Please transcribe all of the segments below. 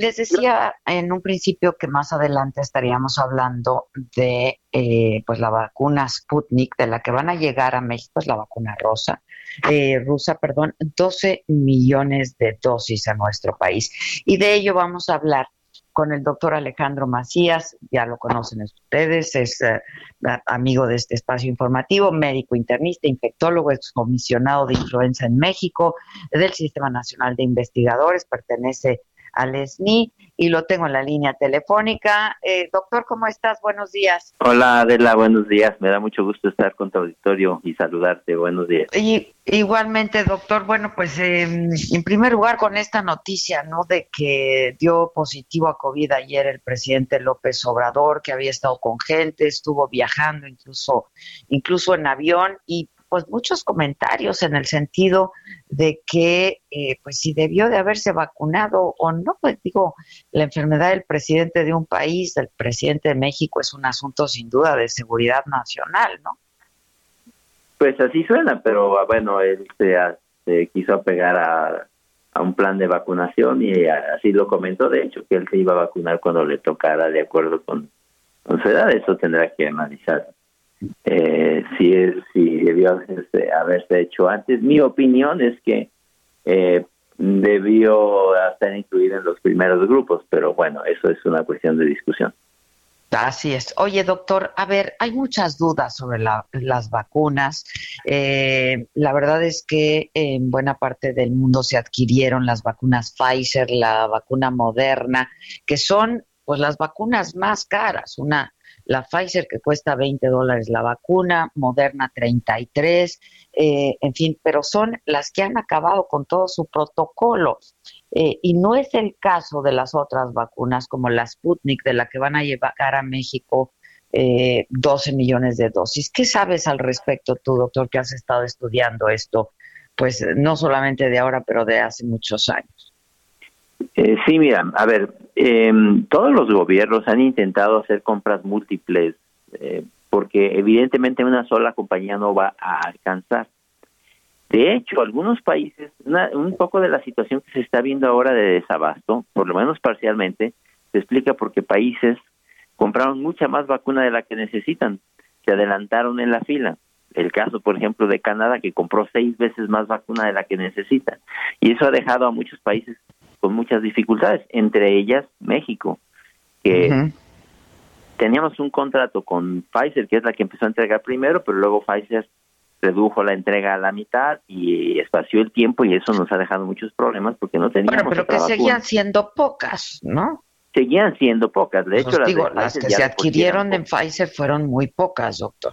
les decía en un principio que más adelante estaríamos hablando de eh, pues la vacuna Sputnik, de la que van a llegar a México, es la vacuna rosa, eh, rusa, perdón, 12 millones de dosis a nuestro país. Y de ello vamos a hablar con el doctor Alejandro Macías, ya lo conocen ustedes, es eh, amigo de este espacio informativo, médico internista, infectólogo, excomisionado de influenza en México, del Sistema Nacional de Investigadores, pertenece al ESNI y lo tengo en la línea telefónica. Eh, doctor, ¿cómo estás? Buenos días. Hola Adela, buenos días. Me da mucho gusto estar con tu auditorio y saludarte. Buenos días. Y, igualmente, doctor. Bueno, pues em, en primer lugar con esta noticia, ¿no? De que dio positivo a COVID ayer el presidente López Obrador, que había estado con gente, estuvo viajando incluso, incluso en avión y pues muchos comentarios en el sentido de que eh, pues si debió de haberse vacunado o no, pues digo, la enfermedad del presidente de un país, del presidente de México, es un asunto sin duda de seguridad nacional, ¿no? Pues así suena, pero ah, bueno, él se, quiso apegar a, un plan de vacunación y así lo comentó, de hecho, que él se iba a vacunar cuando le tocara de acuerdo con, con su edad, eso tendrá que analizar eh, si, es, si debió haberse, hecho antes. Mi opinión es que eh, debió estar incluido en los primeros grupos, pero bueno, eso es una cuestión de discusión. Así es. Oye, doctor, a ver, hay muchas dudas sobre las vacunas. Eh, la verdad es que en buena parte del mundo se adquirieron las vacunas Pfizer, la vacuna Moderna, que son pues las vacunas más caras. Una la Pfizer que cuesta 20 dólares la vacuna, Moderna 33, eh, en fin, pero son las que han acabado con todo su protocolo. Eh, y no es el caso de las otras vacunas como la Sputnik, de la que van a llevar a México eh, 12 millones de dosis. ¿Qué sabes al respecto tú, doctor, que has estado estudiando esto? Pues no solamente de ahora, pero de hace muchos años. Eh, sí, mira, a ver, em, todos los gobiernos han intentado hacer compras múltiples eh, porque evidentemente una sola compañía no va a alcanzar. De hecho, algunos países, un poco de la situación que se está viendo ahora de desabasto, por lo menos parcialmente, se explica porque países compraron mucha más vacuna de la que necesitan, se adelantaron en la fila. El caso, por ejemplo, de Canadá, que compró seis veces más vacuna de la que necesita. Y eso ha dejado a muchos países con muchas dificultades, entre ellas México, que teníamos un contrato con Pfizer, que es la que empezó a entregar primero, pero luego Pfizer redujo la entrega a la mitad y espació el tiempo y eso nos ha dejado muchos problemas porque no teníamos Bueno, pero que seguían siendo pocas, ¿no? Seguían siendo pocas. De hecho, las, que se adquirieron en Pfizer fueron muy pocas, doctor.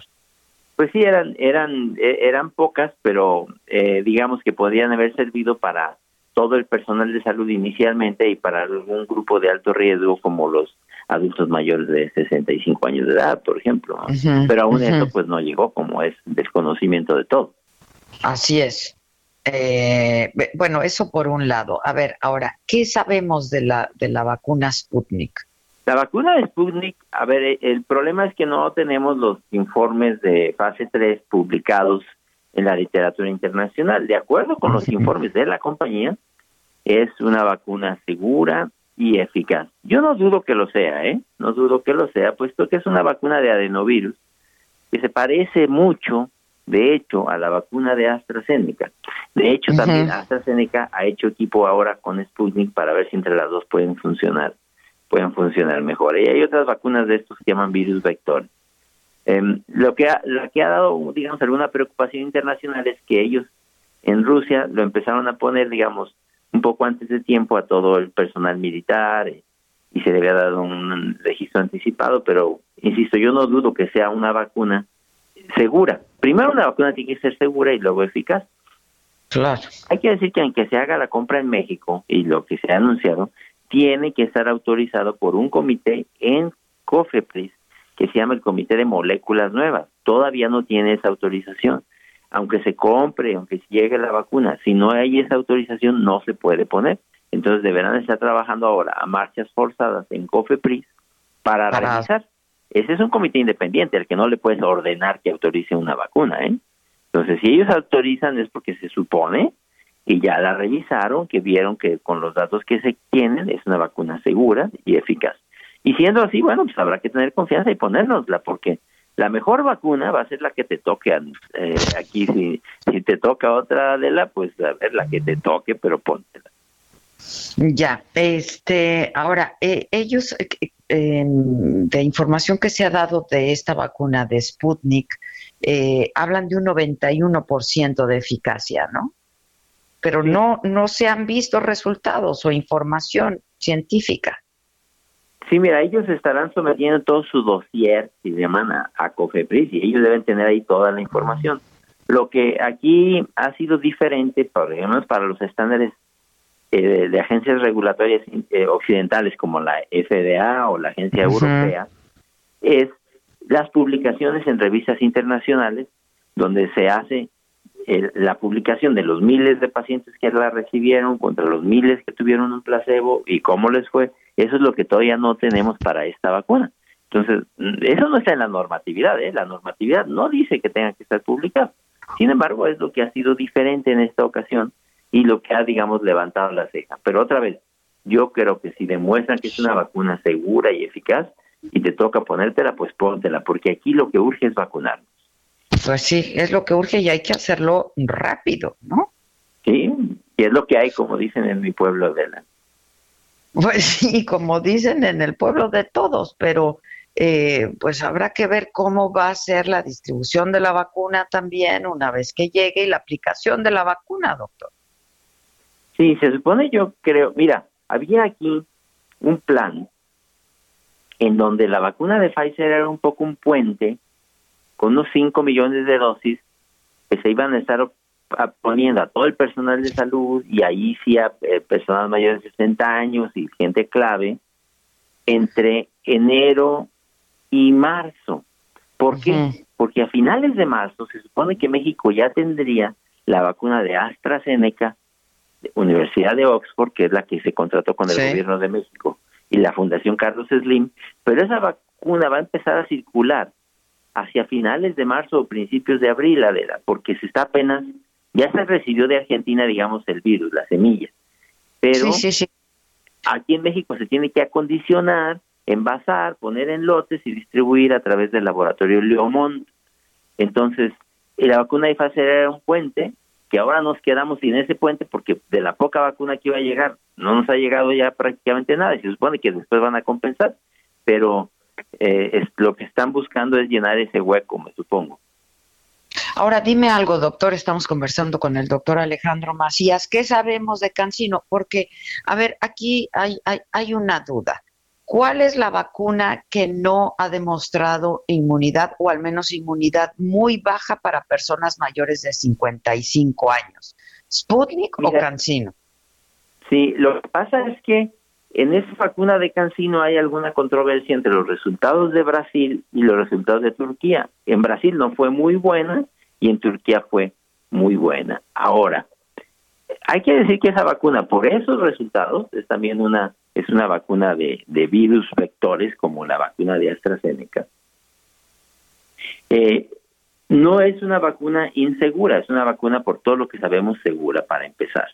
Pues sí, eran eran e, eran pocas, pero eh, digamos que podrían haber servido para todo el personal de salud inicialmente y para algún grupo de alto riesgo como los adultos mayores de 65 años de edad, por ejemplo. Pero aún eso pues no llegó como es desconocimiento de todo. Así es. Eh, bueno, eso por un lado. A ver, ahora, ¿qué sabemos de la, de la vacuna Sputnik? La vacuna de Sputnik, a ver, el problema es que no tenemos los informes de fase 3 publicados en la literatura internacional. De acuerdo con los informes de la compañía, es una vacuna segura y eficaz. Yo no dudo que lo sea, ¿eh? No dudo que lo sea, puesto que es una vacuna de adenovirus que se parece mucho, de hecho, a la vacuna de AstraZeneca. De hecho, también AstraZeneca ha hecho equipo ahora con Sputnik para ver si entre las dos pueden funcionar, pueden funcionar mejor. Y hay otras vacunas de estos que se llaman virus vector. Em, lo que ha, lo que ha dado, digamos, alguna preocupación internacional es que ellos en Rusia lo empezaron a poner, digamos, un poco antes de tiempo a todo el personal militar eh, y se le había dado un registro anticipado, pero insisto, yo no dudo que sea una vacuna segura. Primero una vacuna tiene que ser segura y luego eficaz. Claro. Hay que decir que aunque se haga la compra en México y lo que se ha anunciado, tiene que estar autorizado por un comité en COFEPRIS que se llama el Comité de Moléculas Nuevas. Todavía no tiene esa autorización aunque se compre, aunque llegue la vacuna, si no hay esa autorización no se puede poner. Entonces deberán estar trabajando ahora a marchas forzadas en COFEPRIS para, revisar. Ese es un comité independiente al que no le puedes ordenar que autorice una vacuna, ¿eh? Entonces, si ellos autorizan es porque se supone y ya la revisaron, que vieron que con los datos que se tienen es una vacuna segura y eficaz. Y siendo así, bueno, pues habrá que tener confianza y ponérnosla, porque la mejor vacuna va a ser la que te toque. Eh, aquí, si, si te toca otra de la, pues a ver la que te toque, pero póntela. Ya, este, ahora, eh, ellos, eh, de información que se ha dado de esta vacuna de Sputnik, eh, hablan de un 91% de eficacia, ¿no? Pero no, no se han visto resultados o información científica. Sí, mira, ellos estarán sometiendo todo su dossier, si se llaman a, a COFEPRIS, y ellos deben tener ahí toda la información. Lo que aquí ha sido diferente, por ejemplo, para los estándares eh, de agencias regulatorias eh, occidentales como la FDA o la Agencia Europea es las publicaciones en revistas internacionales donde se hace la publicación de los miles de pacientes que la recibieron contra los miles que tuvieron un placebo y cómo les fue. Eso es lo que todavía no tenemos para esta vacuna. Entonces, eso no está en la normatividad, ¿eh? La normatividad no dice que tenga que estar publicado. Sin embargo, es lo que ha sido diferente en esta ocasión y lo que ha, digamos, levantado la ceja. Pero otra vez, yo creo que si demuestran que es una vacuna segura y eficaz y te toca ponértela, pues póntela, porque aquí lo que urge es vacunarnos. Pues sí, es lo que urge y hay que hacerlo rápido, ¿no? Sí, y es lo que hay, como dicen en mi pueblo de la. Pues sí, como dicen en el pueblo de todos, pero eh, pues habrá que ver cómo va a ser la distribución de la vacuna también una vez que llegue y la aplicación de la vacuna, doctor. Sí, se supone, yo creo, mira, había aquí un plan en donde la vacuna de Pfizer era un poco un puente con unos 5 millones de dosis que se iban a estar poniendo a todo el personal de salud y ahí sí a eh, personal mayor de 60 años y gente clave entre enero y marzo. ¿Por qué? Porque a finales de marzo se supone que México ya tendría la vacuna de AstraZeneca Universidad de Oxford, que es la que se contrató con el gobierno de México, y la Fundación Carlos Slim, pero esa vacuna va a empezar a circular hacia finales de marzo o principios de abril, Adela, porque se está apenas, ya se recibió de Argentina, digamos, el virus, la semilla, pero aquí en México se tiene que acondicionar, envasar, poner en lotes y distribuir a través del laboratorio Leomont. Entonces, la vacuna de Pfizer era un puente que ahora nos quedamos sin ese puente porque de la poca vacuna que iba a llegar no nos ha llegado ya prácticamente nada y se supone que después van a compensar, pero eh, es, lo que están buscando es llenar ese hueco, me supongo. Ahora dime algo, doctor, estamos conversando con el doctor Alejandro Macías, ¿qué sabemos de Cancino? Porque, a ver, aquí hay, hay, hay una duda. ¿Cuál es la vacuna que no ha demostrado inmunidad o al menos inmunidad muy baja para personas mayores de 55 años? ¿Sputnik o Cancino? Sí, lo que pasa es que en esa vacuna de Cancino hay alguna controversia entre los resultados de Brasil y los resultados de Turquía. En Brasil no fue muy buena y en Turquía fue muy buena. Ahora, hay que decir que esa vacuna, por esos resultados, es también una es una vacuna de, virus vectores como la vacuna de AstraZeneca. Eh, no es una vacuna insegura, es una vacuna por todo lo que sabemos segura para empezar.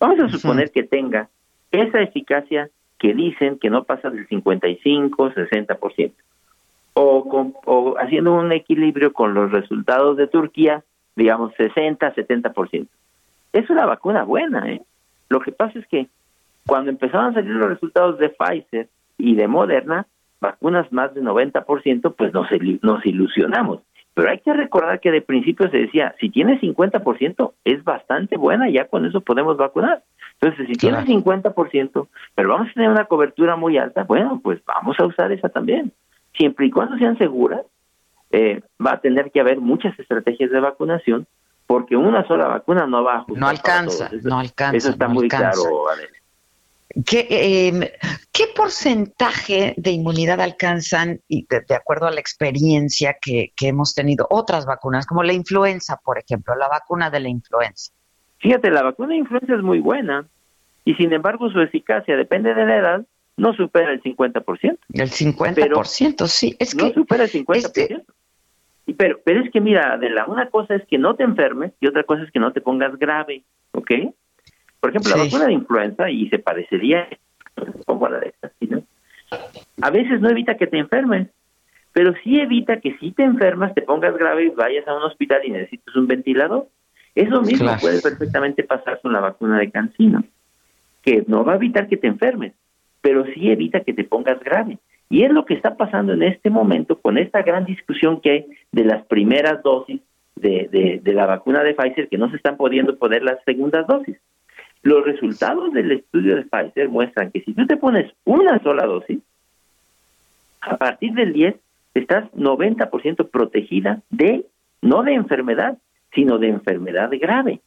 Vamos a suponer que tenga esa eficacia que dicen que no pasa del 55, 60%, o, o haciendo un equilibrio con los resultados de Turquía, digamos 60, 70%. Es una vacuna buena, ¿eh? Lo que pasa es que cuando empezaron a salir los resultados de Pfizer y de Moderna, vacunas más de 90%, pues nos, nos ilusionamos. Pero hay que recordar que de principio se decía, si tiene 50% es bastante buena, ya con eso podemos vacunar. Entonces, si tiene 50%, pero vamos a tener una cobertura muy alta, bueno, pues vamos a usar esa también. Siempre y cuando sean seguras, eh, va a tener que haber muchas estrategias de vacunación, porque una sola vacuna no va a ajustar. No alcanza, no alcanza. Eso está muy claro, ¿Qué, em, ¿Qué, porcentaje de inmunidad alcanzan, y de, acuerdo a la experiencia que, hemos tenido, otras vacunas, como la influenza, por ejemplo, la vacuna de la influenza? Fíjate, la vacuna de influenza es muy buena y sin embargo su eficacia, depende de la edad, no supera el 50%. El 50%, sí. Es no supera el 50%. Este pero, pero es que mira, de la una cosa es que no te enfermes y otra cosa es que no te pongas grave, ¿ok? Por ejemplo, la vacuna de influenza, y se parecería como a la de esta, a veces no evita que te enfermes, pero sí evita que si te enfermas, te pongas grave y vayas a un hospital y necesites un ventilador. Eso mismo puede perfectamente pasar con la vacuna de cancino, que no va a evitar que te enfermes, pero sí evita que te pongas grave. Y es lo que está pasando en este momento con esta gran discusión que hay de las primeras dosis de, de, la vacuna de Pfizer que no se están pudiendo poner las segundas dosis. Los resultados del estudio de Pfizer muestran que si tú te pones una sola dosis, a partir del 10 estás 90% protegida de, no de enfermedad, sino de enfermedad grave.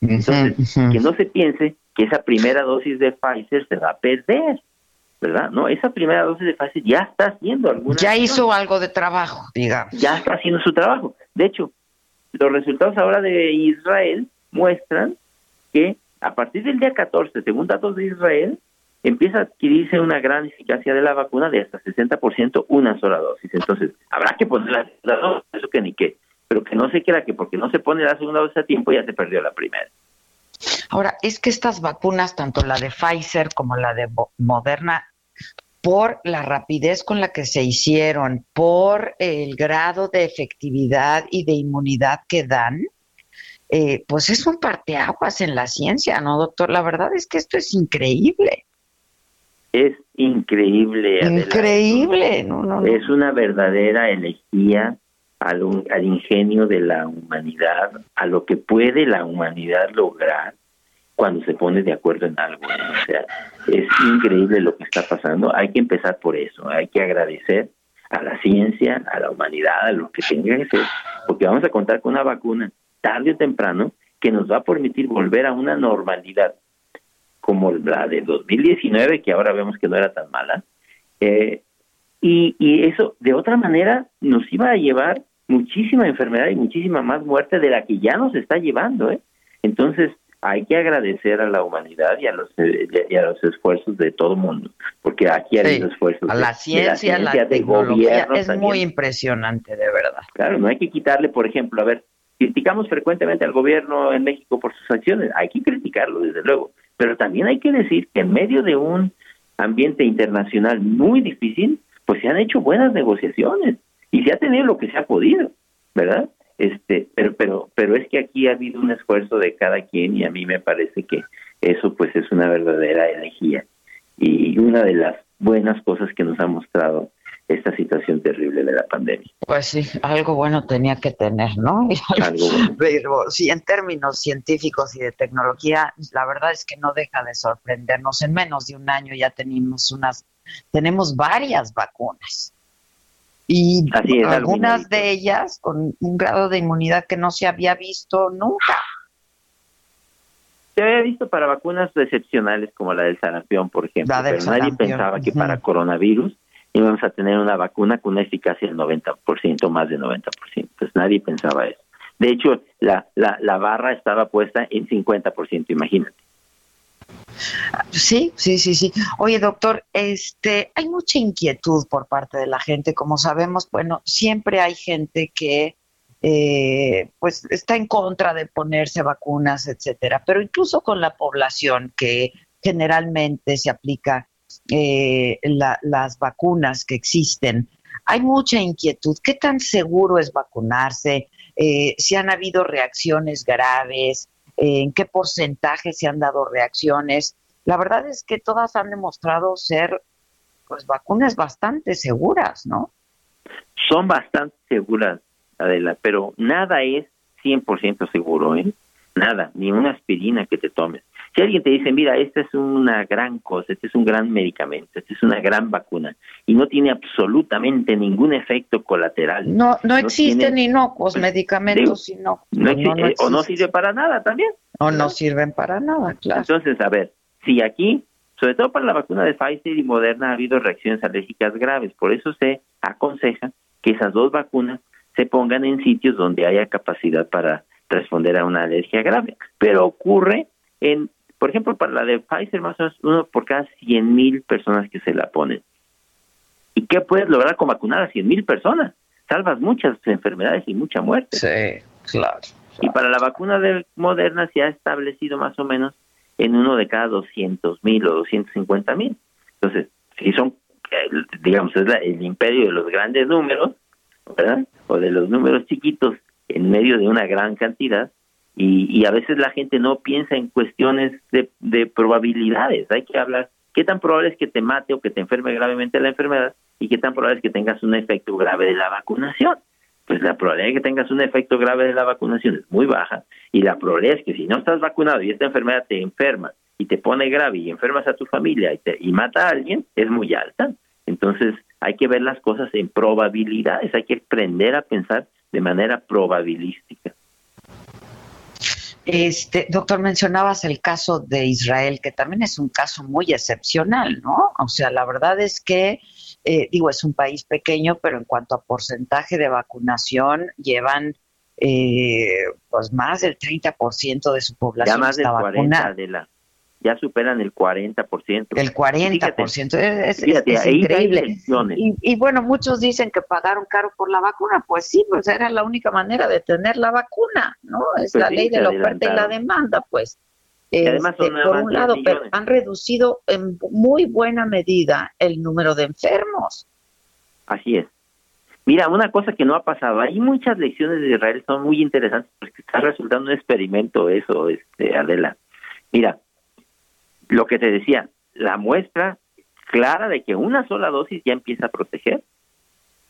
Entonces, que no se piense que esa primera dosis de Pfizer se va a perder, ¿verdad? No, esa primera dosis de Pfizer ya está haciendo alguna... Ya hizo algo de trabajo, digamos. Ya está haciendo su trabajo. De hecho, los resultados ahora de Israel muestran que a partir del día 14, según datos de Israel, empieza a adquirirse una gran eficacia de la vacuna de hasta 60% una sola dosis. Entonces, habrá que poner la segunda dosis, eso que ni qué, pero que no se crea que porque no se pone la segunda dosis a tiempo ya se perdió la primera. Ahora, es que estas vacunas, tanto la de Pfizer como la de Moderna, por la rapidez con la que se hicieron, por el grado de efectividad y de inmunidad que dan, eh, pues es un parteaguas en la ciencia, ¿no, doctor? La verdad es que esto es increíble. Es increíble. Increíble, no, no, Es una verdadera elegía al, al ingenio de la humanidad, a lo que puede la humanidad lograr cuando se pone de acuerdo en algo. O sea, es increíble lo que está pasando. Hay que empezar por eso. Hay que agradecer a la ciencia, a la humanidad, a lo que tenga que ser, porque vamos a contar con una vacuna tarde o temprano que nos va a permitir volver a una normalidad como la de 2019, que ahora vemos que no era tan mala. Eh, y, y eso, de otra manera, nos iba a llevar muchísima enfermedad y muchísima más muerte de la que ya nos está llevando. ¿eh? Entonces, hay que agradecer a la humanidad y a los y a los esfuerzos de todo el mundo, porque aquí hay esfuerzos a la ciencia, de la, ciencia, de gobierno es muy impresionante, de verdad. Claro, no hay que quitarle, por ejemplo, a ver, criticamos frecuentemente al gobierno en México por sus acciones, hay que criticarlo desde luego, pero también hay que decir que en medio de un ambiente internacional muy difícil, pues se han hecho buenas negociaciones y se ha tenido lo que se ha podido, ¿verdad? Este pero pero pero es que aquí ha habido un esfuerzo de cada quien y a mí me parece que eso pues es una verdadera elegía y una de las buenas cosas que nos ha mostrado esta situación terrible de la pandemia. Pues sí, algo bueno tenía que tener, ¿no? Algo Pero sí, en términos científicos y de tecnología, la verdad es que no deja de sorprendernos. En menos de un año ya tenemos unas, tenemos varias vacunas y algunas de ellas con un grado de inmunidad que no se había visto nunca. Se había visto para vacunas excepcionales como la del sarampión, por ejemplo, pero nadie pensaba que para coronavirus íbamos a tener una vacuna con una eficacia del 90%, más del 90%. Pues nadie pensaba eso. De hecho, la, la, la barra estaba puesta en 50%, imagínate. Sí, sí, sí, sí. Oye, doctor, este, hay mucha inquietud por parte de la gente, como sabemos, bueno, siempre hay gente que eh, pues está en contra de ponerse vacunas, etcétera, pero incluso con la población que generalmente se aplica eh, las vacunas que existen, hay mucha inquietud. ¿Qué tan seguro es vacunarse? Eh, si han habido reacciones graves, en qué porcentaje se han dado reacciones. La verdad es que todas han demostrado ser pues vacunas bastante seguras, ¿no? Son bastante seguras, Adela, pero nada es 100% seguro, ¿eh? Nada, ni una aspirina que te tomes. Si alguien te dice, mira, esta es una gran cosa, este es un gran medicamento, esta es una gran vacuna y no tiene absolutamente ningún efecto colateral. No, no, existen ni no medicamentos no, o no sirve para nada también. O no sirven para nada, claro. Entonces, a ver, si aquí, sobre todo para la vacuna de Pfizer y Moderna, ha habido reacciones alérgicas graves, por eso se aconseja que esas dos vacunas se pongan en sitios donde haya capacidad para responder a una alergia grave. Pero ocurre en por ejemplo, para la de Pfizer, más o menos uno por cada 100 mil personas que se la ponen. ¿Y qué puedes lograr con vacunar a 100 mil personas? Salvas muchas enfermedades y mucha muerte. Sí, claro, Y para la vacuna de Moderna se ha establecido más o menos en uno de cada 200 mil o 250 mil. Entonces, si son, eh, digamos, es el imperio de los grandes números, ¿verdad? O de los números chiquitos en medio de una gran cantidad, y, a veces la gente no piensa en cuestiones de, de probabilidades, hay que hablar qué tan probable es que te mate o que te enferme gravemente la enfermedad y qué tan probable es que tengas un efecto grave de la vacunación. Pues la probabilidad de que tengas un efecto grave de la vacunación es muy baja y la probabilidad es que si no estás vacunado y esta enfermedad te enferma y te pone grave y enfermas a tu familia y, te, y mata a alguien es muy alta. Entonces hay que ver las cosas en probabilidades, hay que aprender a pensar de manera probabilística. Este, doctor, mencionabas el caso de Israel, que también es un caso muy excepcional, ¿no? O sea, la verdad es que, eh, digo, es un país pequeño, pero en cuanto a porcentaje de vacunación, llevan eh, pues más del 30% de su población ya más del 40 de la ya superan el 40%. El 40%, es, es, increíble. Y, bueno, muchos dicen que pagaron caro por la vacuna, pues sí, pues era la única manera de tener la vacuna, ¿no? Es pues la ley de la oferta y la demanda, pues. además este, por un lado, pero han reducido en muy buena medida el número de enfermos. Así es. Mira, una cosa que no ha pasado, hay muchas lecciones de Israel, son muy interesantes porque está resultando un experimento eso, este, Adela. Mira, lo que te decía, la muestra clara de que una sola dosis ya empieza a proteger,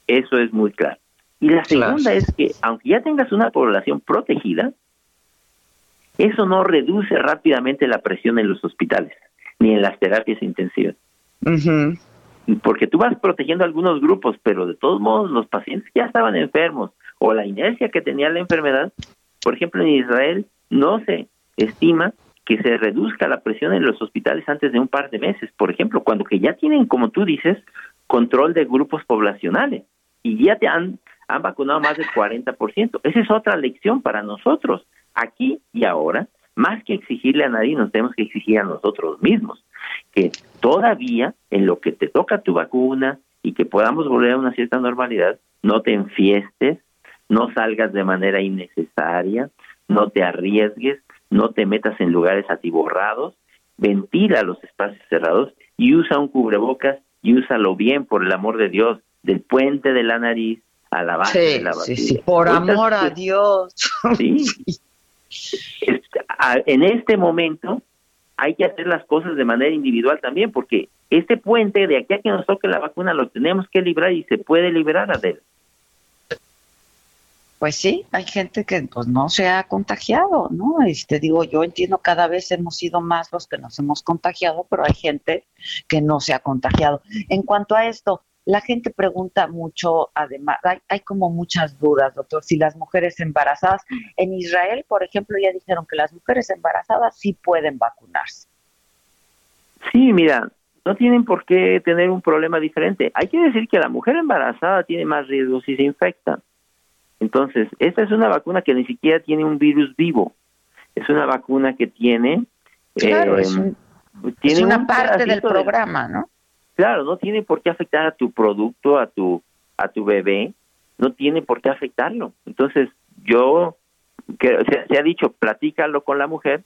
eso es muy claro. Y la segunda es que aunque ya tengas una población protegida, eso no reduce rápidamente la presión en los hospitales ni en las terapias intensivas. Porque tú vas protegiendo algunos grupos, pero de todos modos los pacientes ya estaban enfermos o la inercia que tenía la enfermedad, por ejemplo en Israel no se estima que se reduzca la presión en los hospitales antes de un par de meses, por ejemplo, cuando que ya tienen, como tú dices, control de grupos poblacionales y ya te han, han vacunado más del 40%. Esa es otra lección para nosotros, aquí y ahora, más que exigirle a nadie, nos tenemos que exigir a nosotros mismos, que todavía en lo que te toca tu vacuna y que podamos volver a una cierta normalidad, no te enfiestes, no salgas de manera innecesaria, no te arriesgues, no te metas en lugares atiborrados, ventila los espacios cerrados y usa un cubrebocas y úsalo bien, por el amor de Dios, del puente de la nariz a la base de la Sí, sí, por amor a Dios. Sí. en este momento hay que hacer las cosas de manera individual también, porque este puente de aquí a que nos toque la vacuna lo tenemos que librar y se puede liberar, a él. Pues sí, hay gente que pues no se ha contagiado, ¿no? Este digo, yo entiendo cada vez hemos sido más los que nos hemos contagiado, pero hay gente que no se ha contagiado. En cuanto a esto, la gente pregunta mucho, además, hay, hay como muchas dudas, doctor, si las mujeres embarazadas, en Israel, por ejemplo, ya dijeron que las mujeres embarazadas sí pueden vacunarse. Sí, mira, no tienen por qué tener un problema diferente. Hay que decir que la mujer embarazada tiene más riesgo si se infecta entonces, esta es una vacuna que ni siquiera tiene un virus vivo. Es una vacuna que tiene... Claro, es, em, tiene una parte del programa, ¿no? Claro, no tiene por qué afectar a tu producto, a tu, a tu bebé, no tiene por qué afectarlo. Entonces, yo, que, se, ha dicho, platícalo con la mujer,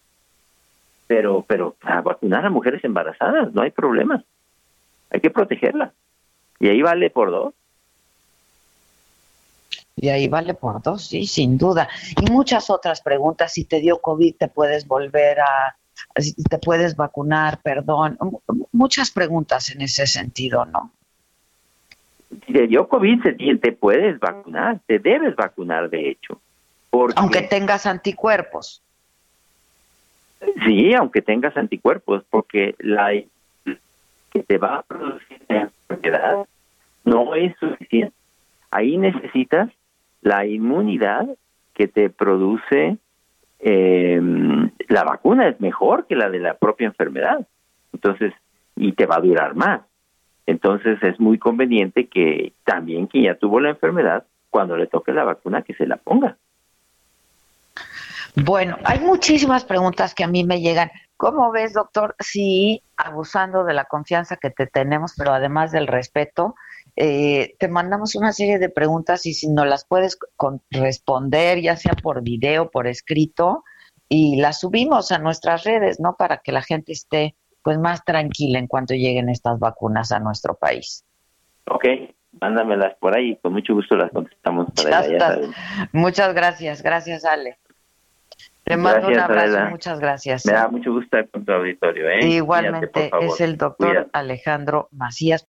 pero, pero a vacunar a mujeres embarazadas, no hay problema. Hay que protegerla. Y ahí vale por dos. Y ahí vale por dos, sí, sin duda. Y muchas otras preguntas. Si te dio COVID, te puedes volver a, te puedes vacunar, perdón. Muchas preguntas en ese sentido, ¿no? Si te dio COVID, te puedes vacunar, te debes vacunar, de hecho. Aunque tengas anticuerpos. Sí, aunque tengas anticuerpos, porque la que te va a producir la enfermedad no es suficiente. Ahí necesitas la inmunidad que te produce em, la vacuna es mejor que la de la propia enfermedad. Entonces, y te va a durar más. Entonces es muy conveniente que también quien ya tuvo la enfermedad, cuando le toque la vacuna, que se la ponga. Bueno, hay muchísimas preguntas que a mí me llegan. ¿Cómo ves, doctor, si abusando de la confianza que te tenemos, pero además del respeto, eh, te mandamos una serie de preguntas y si no las puedes responder, ya sea por video, por escrito, y las subimos a nuestras redes, ¿no? Para que la gente esté pues más tranquila en cuanto lleguen estas vacunas a nuestro país. Ok, mándamelas por ahí, con mucho gusto las contestamos. Para Muchas gracias, gracias Ale. Te mando un abrazo, muchas gracias. Me da mucho gusto estar con tu auditorio. ¿eh? Igualmente, es el doctor Alejandro Macías.